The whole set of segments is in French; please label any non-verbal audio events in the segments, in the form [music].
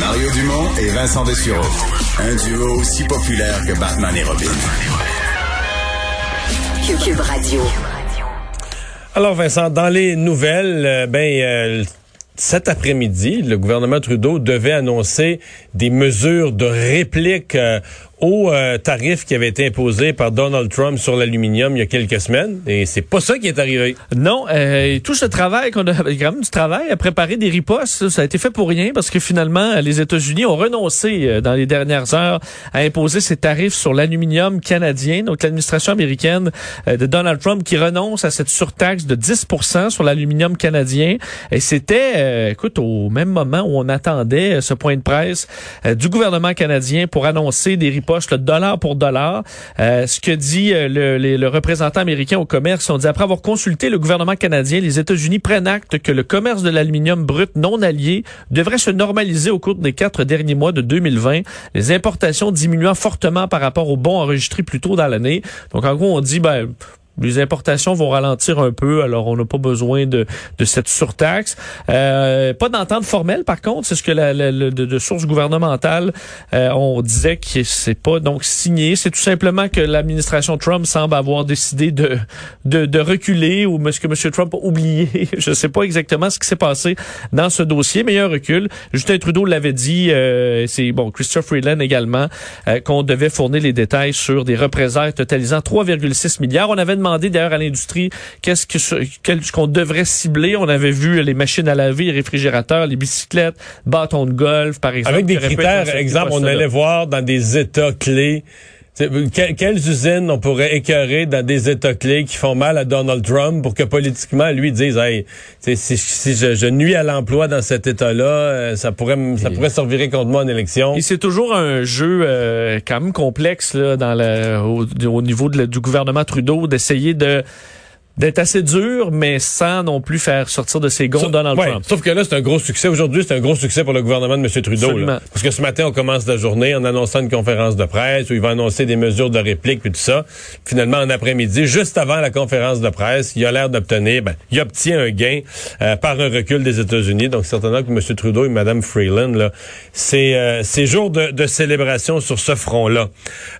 Mario Dumont et Vincent Dessureau. Un duo aussi populaire que Batman et Robin. Cube Radio. Alors Vincent, dans les nouvelles, euh, ben euh, cet après-midi, le gouvernement Trudeau devait annoncer des mesures de réplique euh, au euh, tarif qui avait été imposé par Donald Trump sur l'aluminium il y a quelques semaines. Et c'est pas ça qui est arrivé. Non, euh, tout ce travail quand même du travail à préparer des ripostes, ça a été fait pour rien parce que finalement, les États-Unis ont renoncé euh, dans les dernières heures à imposer ces tarifs sur l'aluminium canadien. Donc l'administration américaine euh, de Donald Trump qui renonce à cette surtaxe de 10% sur l'aluminium canadien. Et c'était, écoute, au même moment où on attendait ce point de presse du gouvernement canadien pour annoncer des ripostes poche, le dollar pour dollar. Euh, ce que dit euh, le, le, représentant américain au commerce, on dit après avoir consulté le gouvernement canadien, les États-Unis prennent acte que le commerce de l'aluminium brut non allié devrait se normaliser au cours des quatre derniers mois de 2020, les importations diminuant fortement par rapport aux bons enregistrés plus tôt dans l'année. Donc en gros, on dit ben les importations vont ralentir un peu, alors on n'a pas besoin de, de cette surtaxe. Euh, pas d'entente formelle, par contre, c'est ce que la, la, de, de sources gouvernementales euh, on disait que c'est pas donc signé. C'est tout simplement que l'administration Trump semble avoir décidé de, de, de reculer ou ce que M. Trump a oublié? [laughs] Je sais pas exactement ce qui s'est passé dans ce dossier, mais il y a un recul. Justin Trudeau l'avait dit, euh, c'est bon, Christopher Freeland également, euh, qu'on devait fournir les détails sur des représailles totalisant 3,6 milliards. On avait demandé d'ailleurs à l'industrie qu'est-ce que qu'on devrait cibler. On avait vu les machines à laver, les réfrigérateurs, les bicyclettes, bâtons de golf, par exemple. Avec des critères, exemple, on allait voir dans des États clés. Quelles usines on pourrait écœurer dans des États clés qui font mal à Donald Trump pour que politiquement lui dise hey, si, si je, je, nuis à l'emploi dans cet État-là, euh, ça pourrait ça pourrait servir contre moi en élection. Et c'est toujours un jeu euh, quand même complexe là, dans le, au, niveau de, du gouvernement Trudeau d'essayer de d'être assez dur, mais sans non plus faire sortir de ses gonds Donald Trump. Sauf que là, c'est un gros succès. Aujourd'hui, c'est un gros succès pour le gouvernement de M. Trudeau. Là. Parce que ce matin, on commence la journée en annonçant une conférence de presse où il va annoncer des mesures de réplique et tout ça. Finalement, en après-midi, juste avant la conférence de presse, il a l'air d'obtenir, ben, il obtient un gain euh, par un recul des États-Unis. Donc, certainement que M. Trudeau et Mme Freeland, là, c'est euh, jours de, de, célébration sur ce front-là.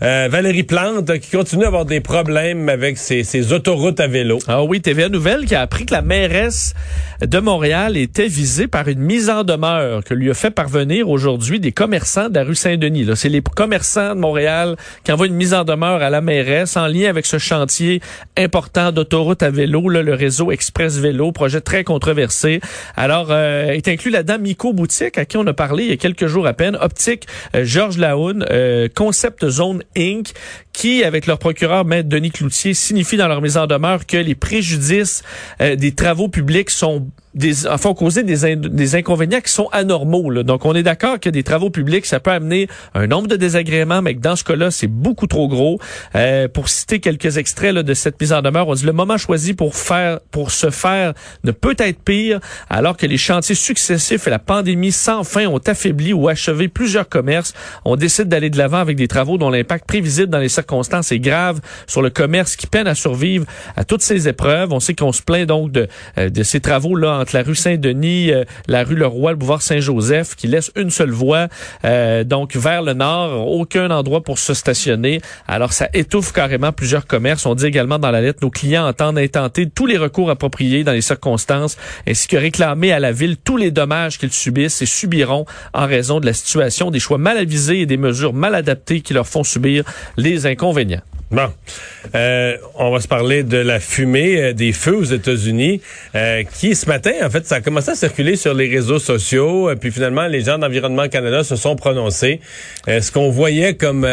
Euh, Valérie Plante, qui continue à avoir des problèmes avec ses, ses autoroutes à vélo. Ah oui, TVA Nouvelle qui a appris que la mairesse de Montréal était visée par une mise en demeure que lui a fait parvenir aujourd'hui des commerçants de la rue Saint-Denis. C'est les commerçants de Montréal qui envoient une mise en demeure à la mairesse en lien avec ce chantier important d'autoroute à vélo, le réseau Express Vélo, projet très controversé. Alors, euh, est inclus là-dedans Mico Boutique, à qui on a parlé il y a quelques jours à peine, Optique, euh, Georges Laoun, euh, Concept Zone Inc., qui, avec leur procureur, Maître Denis Cloutier, signifie dans leur mise en demeure que les préjudices euh, des travaux publics sont des, font causer des, des inconvénients qui sont anormaux. Là. Donc, on est d'accord que des travaux publics, ça peut amener un nombre de désagréments, mais que dans ce cas-là, c'est beaucoup trop gros. Euh, pour citer quelques extraits là, de cette mise en demeure, on dit le moment choisi pour faire, pour se faire ne peut être pire, alors que les chantiers successifs et la pandémie sans fin ont affaibli ou achevé plusieurs commerces. On décide d'aller de l'avant avec des travaux dont l'impact prévisible dans les circonstances est grave sur le commerce qui peine à survivre à toutes ces épreuves. On sait qu'on se plaint donc de, euh, de ces travaux-là la rue Saint-Denis, euh, la rue Leroy, le boulevard Saint-Joseph, qui laisse une seule voie, euh, donc vers le nord, aucun endroit pour se stationner. Alors ça étouffe carrément plusieurs commerces. On dit également dans la lettre, nos clients entendent intenter tous les recours appropriés dans les circonstances, ainsi que réclamer à la ville tous les dommages qu'ils subissent et subiront en raison de la situation, des choix mal avisés et des mesures mal adaptées qui leur font subir les inconvénients. Bon, euh, on va se parler de la fumée euh, des feux aux États-Unis, euh, qui ce matin, en fait, ça a commencé à circuler sur les réseaux sociaux, puis finalement, les gens d'Environnement Canada se sont prononcés. ce qu'on voyait comme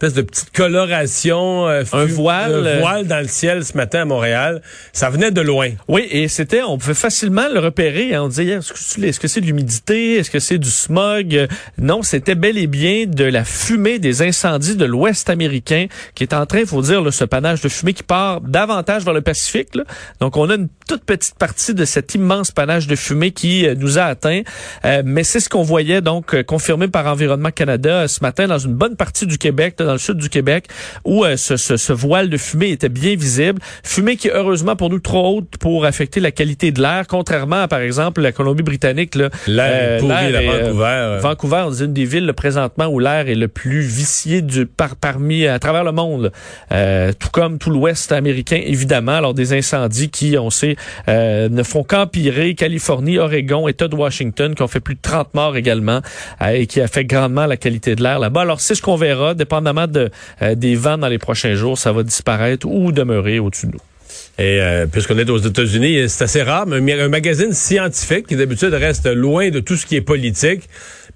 espèce de petite coloration, euh, un voile, un voile dans le ciel ce matin à Montréal. Ça venait de loin. Oui, et c'était, on pouvait facilement le repérer. Hein. On disait, est-ce que c'est de l'humidité, est-ce que c'est du smog? Non, c'était bel et bien de la fumée des incendies de l'Ouest américain qui est en train, il faut dire, là, ce panache de fumée qui part davantage vers le Pacifique. Là. Donc, on a une toute petite partie de cet immense panache de fumée qui euh, nous a atteint. Euh, mais c'est ce qu'on voyait donc euh, confirmé par Environnement Canada ce matin dans une bonne partie du Québec, dans le sud du Québec, où ce, ce, ce, voile de fumée était bien visible. Fumée qui est heureusement pour nous trop haute pour affecter la qualité de l'air, contrairement à par exemple la Colombie-Britannique. L'air est Vancouver. Vancouver, c'est une des villes présentement où l'air est le plus vicié du par parmi à travers le monde, tout comme tout l'Ouest américain évidemment. Alors des incendies qui, on sait, ne font qu'empirer. Californie, Oregon, État de Washington, qui ont fait plus de 30 morts également euh, et qui a fait grandement la qualité de l'air là-bas. Alors, c'est ce qu'on verra, dépendamment de, euh, des vents dans les prochains jours, ça va disparaître ou demeurer au-dessus de nous. Et euh, puisqu'on est aux États-Unis, c'est assez rare, mais un magazine scientifique qui d'habitude reste loin de tout ce qui est politique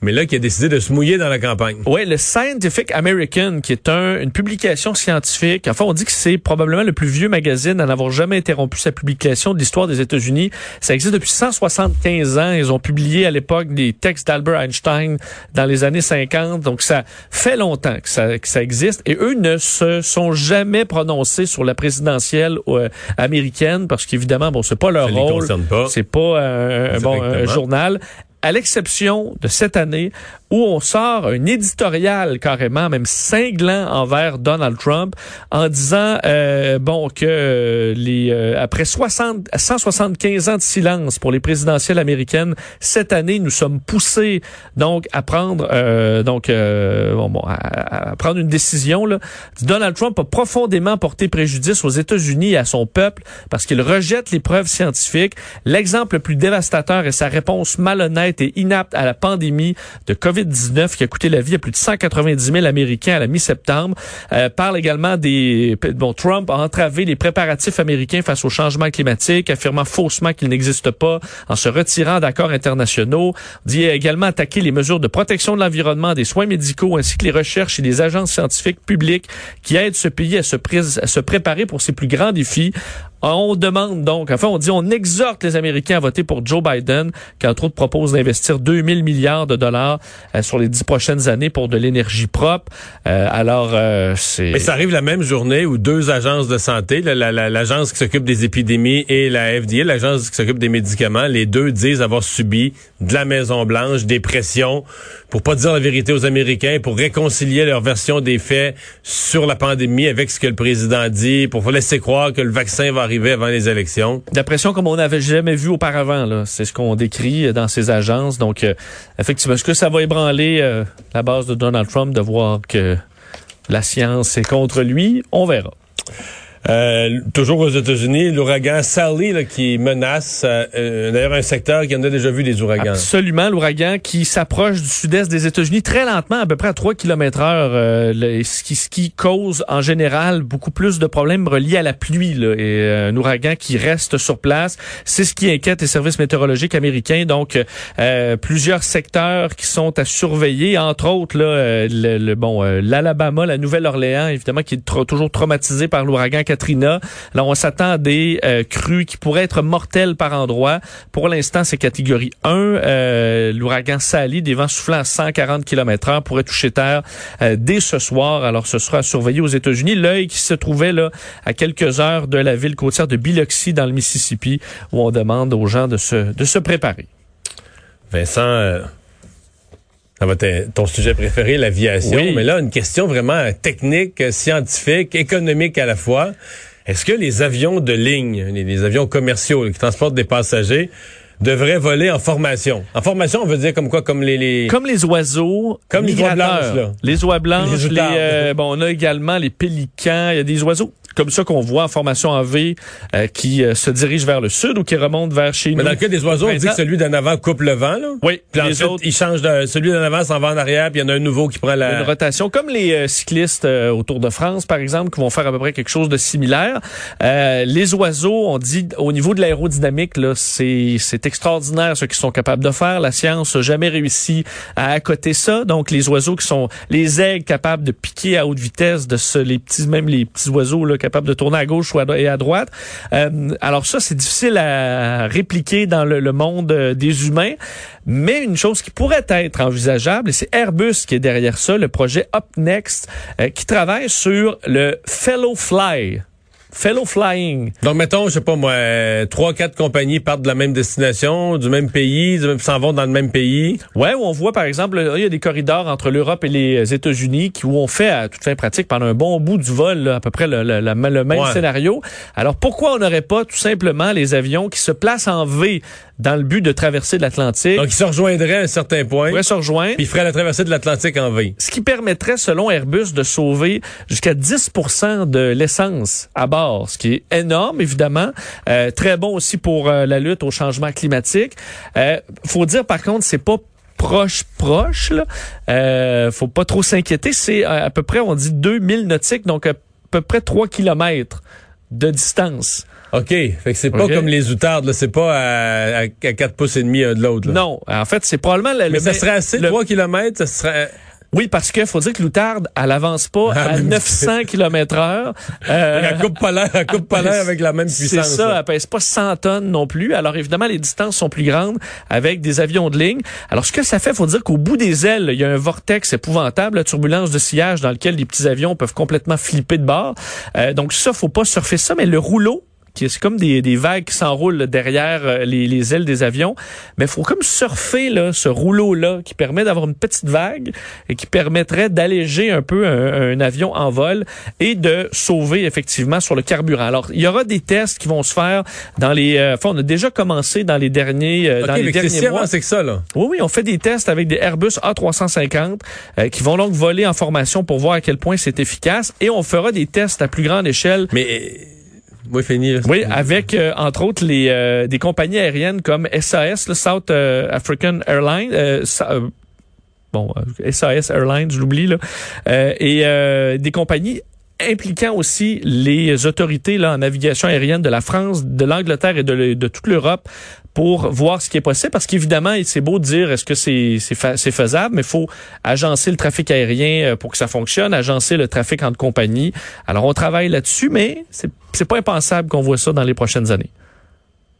mais là qui a décidé de se mouiller dans la campagne. Oui, le Scientific American, qui est un, une publication scientifique. Enfin, on dit que c'est probablement le plus vieux magazine à n'avoir jamais interrompu sa publication de l'histoire des États-Unis. Ça existe depuis 175 ans. Ils ont publié à l'époque des textes d'Albert Einstein dans les années 50. Donc, ça fait longtemps que ça, que ça existe. Et eux ne se sont jamais prononcés sur la présidentielle euh, américaine parce qu'évidemment, bon, c'est pas leur ça rôle. C'est pas euh, bon, un journal à l'exception de cette année où on sort un éditorial carrément, même cinglant envers Donald Trump, en disant euh, bon que euh, les euh, après 60 175 ans de silence pour les présidentielles américaines cette année, nous sommes poussés donc à prendre donc bon, bon à, prendre une décision. Là. Donald Trump a profondément porté préjudice aux États-Unis et à son peuple parce qu'il rejette les preuves scientifiques. L'exemple le plus dévastateur est sa réponse malhonnête et inapte à la pandémie de COVID 19 qui a coûté la vie à plus de 190 000 Américains à la mi-septembre. Euh, parle également des... Bon, Trump a entravé les préparatifs américains face au changement climatique, affirmant faussement qu'il n'existe pas en se retirant d'accords internationaux. Dit également attaquer les mesures de protection de l'environnement, des soins médicaux ainsi que les recherches et les agences scientifiques publiques qui aident ce pays à se préparer pour ses plus grands défis. On demande donc, enfin, on dit, on exhorte les Américains à voter pour Joe Biden, qui entre autres propose d'investir 2000 milliards de dollars euh, sur les dix prochaines années pour de l'énergie propre. Euh, alors, euh, c'est... Mais ça arrive la même journée où deux agences de santé, l'agence qui s'occupe des épidémies et la FDA, l'agence qui s'occupe des médicaments, les deux disent avoir subi de la Maison-Blanche des pressions pour pas dire la vérité aux Américains, pour réconcilier leur version des faits sur la pandémie avec ce que le président dit, pour laisser croire que le vaccin va arriver avant les élections. D'impression comme on n'avait jamais vu auparavant. Là. C'est ce qu'on décrit dans ces agences. Donc, euh, effectivement, est-ce que ça va ébranler euh, la base de Donald Trump de voir que la science est contre lui? On verra. Euh, toujours aux États-Unis, l'ouragan Sally là, qui menace euh, euh, d'ailleurs un secteur qui en a déjà vu des ouragans. Absolument, l'ouragan qui s'approche du sud-est des États-Unis très lentement, à peu près à 3 km heure, ce, qui, ce qui cause en général beaucoup plus de problèmes reliés à la pluie. Là, et un ouragan qui reste sur place, c'est ce qui inquiète les services météorologiques américains. Donc, plusieurs secteurs qui sont à surveiller, entre autres là, le, bon l'Alabama, la Nouvelle-Orléans, évidemment, qui est toujours traumatisé par l'ouragan Katrina. On s'attend à des euh, crues qui pourraient être mortelles par endroit. Pour l'instant, c'est catégorie 1. Euh, L'ouragan Sally, des vents soufflant à 140 km heure, pourrait toucher terre euh, dès ce soir. Alors, ce sera surveillé aux États-Unis. L'œil qui se trouvait là à quelques heures de la ville côtière de Biloxi, dans le Mississippi, où on demande aux gens de se, de se préparer. Vincent... Ça va être ton sujet préféré, l'aviation. Mais là, une question vraiment technique, scientifique, économique à la fois. Est-ce que les avions de ligne, les, avions commerciaux qui transportent des passagers, devraient voler en formation. En formation, on veut dire comme quoi, comme les, comme les oiseaux, comme les oies blanches, là. les oies blanches, les, euh, bon, on a également les pélicans. Il y a des oiseaux comme ça qu'on voit en formation en V euh, qui euh, se dirige vers le sud ou qui remonte vers chez nous. Mais dans le cas des oiseaux, on dit que celui d'en avant coupe le vent. Là. Oui. Puis les autres, il change de celui d'en avant s'en va en arrière, puis il y en a un nouveau qui prend la une rotation, comme les euh, cyclistes au Tour de France par exemple, qui vont faire à peu près quelque chose de similaire. les oiseaux, on dit au niveau de l'aérodynamique là, c'est c'est extraordinaire ce qu'ils sont capables de faire. La science n'a jamais réussi à accoter ça. Donc les oiseaux qui sont les aigles capables de piquer à haute vitesse, de ce, les petits même les petits oiseaux là capable de tourner à gauche et à droite. Euh, alors ça, c'est difficile à répliquer dans le, monde euh, des humains. Mais une chose qui pourrait être envisageable, et c'est Airbus qui est derrière ça, le projet Up Next, euh, qui travaille sur le Fellow Fly. Fellow Flying. Donc, mettons, je sais pas moi, euh, trois, quatre compagnies partent de la même destination, du même pays, s'en vont dans le même pays. Ouais, où on voit, par exemple, il y a des corridors entre l'Europe et les États-Unis qui, où on fait, à toute fin pratique, pendant un bon bout du vol, à peu près le, même scénario. Alors, pourquoi on n'aurait pas tout simplement les avions qui se placent en V dans le but de traverser l'Atlantique? Donc, ils se rejoindraient à un certain point. Ils pourraient se rejoindre. Puis ils feraient la traversée de l'Atlantique en V. Ce qui permettrait, selon Airbus, de sauver jusqu'à 10% de l'essence à bord ce qui est énorme, évidemment. Euh, très bon aussi pour euh, la lutte au changement climatique. Euh, faut dire, par contre, c'est pas proche proche là. Euh, faut pas trop s'inquiéter, c'est à peu près on dit 2000 nautiques donc à peu près 3 kilomètres de distance. OK. Fait que c'est pas comme les outardes, c'est pas à, à, 4 pouces et demi un de l'autre. Non. En fait, c'est probablement... Le, Mais ça serait assez, 3 kilomètres, ça serait... Oui, parce qu'il faut dire que l'outarde, elle avance pas ah, à 900 km heure. [laughs] Euh, elle coupe pas l'air, elle coupe pas l'air avec la même puissance. C'est ça, elle pèse pas 100 tonnes non plus. Alors évidemment, les distances sont plus grandes avec des avions de ligne. Alors ce que ça fait, faut dire qu'au bout des ailes, il y a un vortex épouvantable, la turbulence de sillage dans lequel les petits avions peuvent complètement flipper de bord. Euh, donc ça, faut pas surfer ça, mais le rouleau c'est comme des, des, vagues qui s'enroulent derrière euh, les, les, ailes des avions. Mais il faut comme surfer là, ce rouleau-là qui permet d'avoir une petite vague et qui permettrait d'alléger un peu un, avion en vol et de sauver effectivement sur le carburant. Alors, il y aura des tests qui vont se faire dans les... Euh, enfin, on a déjà commencé dans les derniers, euh, dans les derniers mois. c'est que ça, là. Oui, oui, on fait des tests avec des Airbus A350 euh, qui vont donc voler en formation pour voir à quel point c'est efficace et on fera des tests à plus grande échelle. Mais oui. Oui, avec euh, entre autres les euh, des compagnies aériennes comme SAS, le South euh, African Airlines, bon SAS Airlines, je l'oublie là, et des compagnies impliquant aussi les autorités là, en navigation aérienne de la France, de l'Angleterre et de, toute l'Europe pour voir ce qui est possible. Parce qu'évidemment, c'est beau de dire est-ce que c'est faisable, mais il faut agencer le trafic aérien euh, pour que ça fonctionne, agencer le trafic entre compagnies. Alors, on travaille là-dessus, mais c'est pas impensable qu'on voit ça dans les prochaines années.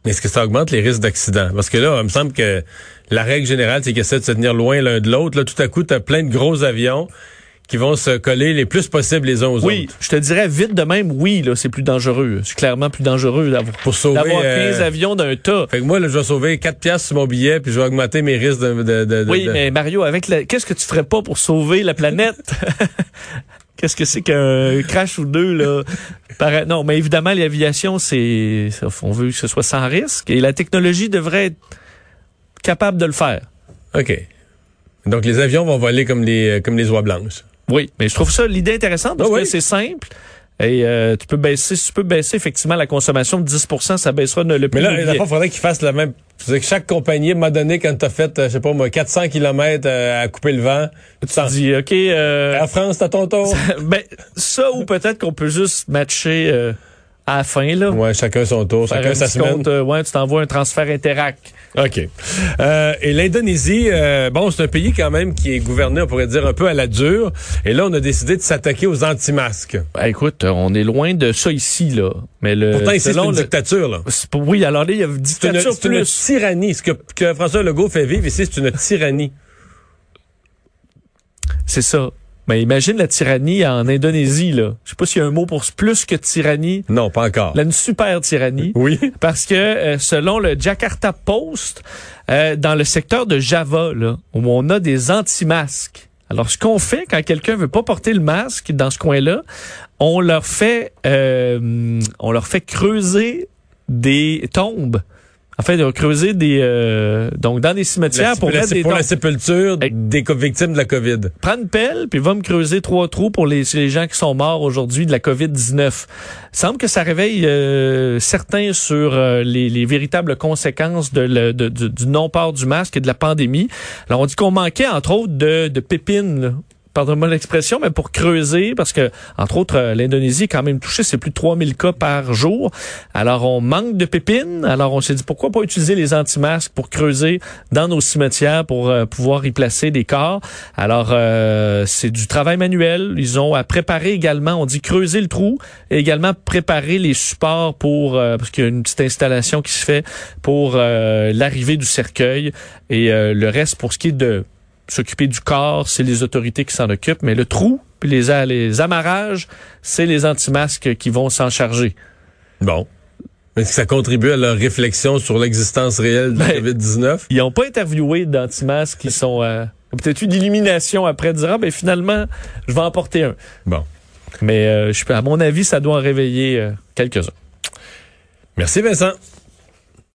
Est-ce que ça augmente les risques d'accident? Parce que là, il me semble que la règle générale, c'est qu'ils de se tenir loin l'un de l'autre. Là, tout à coup, tu as plein de gros avions qui vont se coller les plus possible les uns aux autres. Oui, je te dirais vite de même, oui, là, c'est plus dangereux. C'est clairement plus dangereux d'avoir pour sauver 15 euh, avions d'un tas. Fait que moi, là, je vais sauver 4 piastres sur mon billet puis je vais augmenter mes risques de, de, de Oui, mais Mario, avec la... qu'est-ce que tu ferais pas pour sauver la planète? [laughs] Qu'est-ce que c'est qu'un crash ou deux là? Non, mais évidemment l'aviation c'est on veut que ce soit sans risque et la technologie devrait être capable de le faire. OK. Donc les avions vont voler comme les comme les oies blanches. Oui, mais je trouve ça l'idée intéressante parce que c'est simple. Et euh, tu peux baisser, tu peux baisser effectivement la consommation de 10 ça baissera le prix. Mais là, il faudrait qu'ils fassent la même. C'est que chaque compagnie m'a donné quand t'as fait, euh, je sais pas moi, 400 km euh, à couper le vent. Tu te dis, ok. Euh, en France, t'as ton tour. [laughs] ben ça ou peut-être qu'on peut juste matcher à la fin là. Ouais, chacun son tour, chacun sa semaine. ouais, tu t'envoies un transfert Interac. OK. Euh, et l'Indonésie, euh, bon, c'est un pays quand même qui est gouverné, on pourrait dire, un peu à la dure. Et là, on a décidé de s'attaquer aux anti-masques. Ben, écoute, on est loin de ça ici, là. Mais le, Pourtant, ici, c'est une dictature, là. Oui, alors là, il y a une dictature C'est une, tyrannie. Ce que, que François Legault fait vivre ici, c'est une tyrannie. C'est ça. Mais imagine la tyrannie en Indonésie, là. Je sais pas s'il y a un mot pour plus que tyrannie. Non, pas encore. Là, une super tyrannie. oui. Parce que euh, selon le Jakarta Post, euh, dans le secteur de Java, là, où on a des anti-masques. Alors, ce qu'on fait quand quelqu'un veut pas porter le masque dans ce coin-là, on leur fait, euh, on leur fait creuser des tombes en fait, de creuser des euh, donc dans des cimetières pour, la, pour la sépulture des victimes de la COVID. Prends une pelle puis va me creuser trois trous pour les, les gens qui sont morts aujourd'hui de la COVID-19. Semble que ça réveille euh, certains sur euh, les, les, véritables conséquences de, le, de du non-port du masque et de la pandémie. Alors on dit qu'on manquait entre autres de, de pépines pardonne-moi l'expression, mais pour creuser, parce que, entre autres, euh, l'Indonésie est quand même touchée, c'est plus de 3000 cas par jour. Alors, on manque de pépines. Alors, on s'est dit, pourquoi pas utiliser les anti-masques pour creuser dans nos cimetières pour euh, pouvoir y placer des corps. Alors, euh, c'est du travail manuel. Ils ont à préparer également, on dit creuser le trou, et également préparer les supports pour, parce qu'il y a une petite installation qui se fait pour l'arrivée du cercueil et le reste pour ce qui est de s'occuper du corps, c'est les autorités qui s'en occupent, mais le trou, puis les, les amarrages, c'est les anti-masques qui vont s'en charger. Bon. Est-ce que ça contribue à leur réflexion sur l'existence réelle de la Ben, COVID-19? Ils n'ont pas interviewé d'anti-masques qui sont euh, peut-être eu d'illumination après dire ah ben finalement je vais en porter un. Bon. Mais euh, je, à mon avis ça doit en réveiller euh, quelques-uns. Merci Vincent.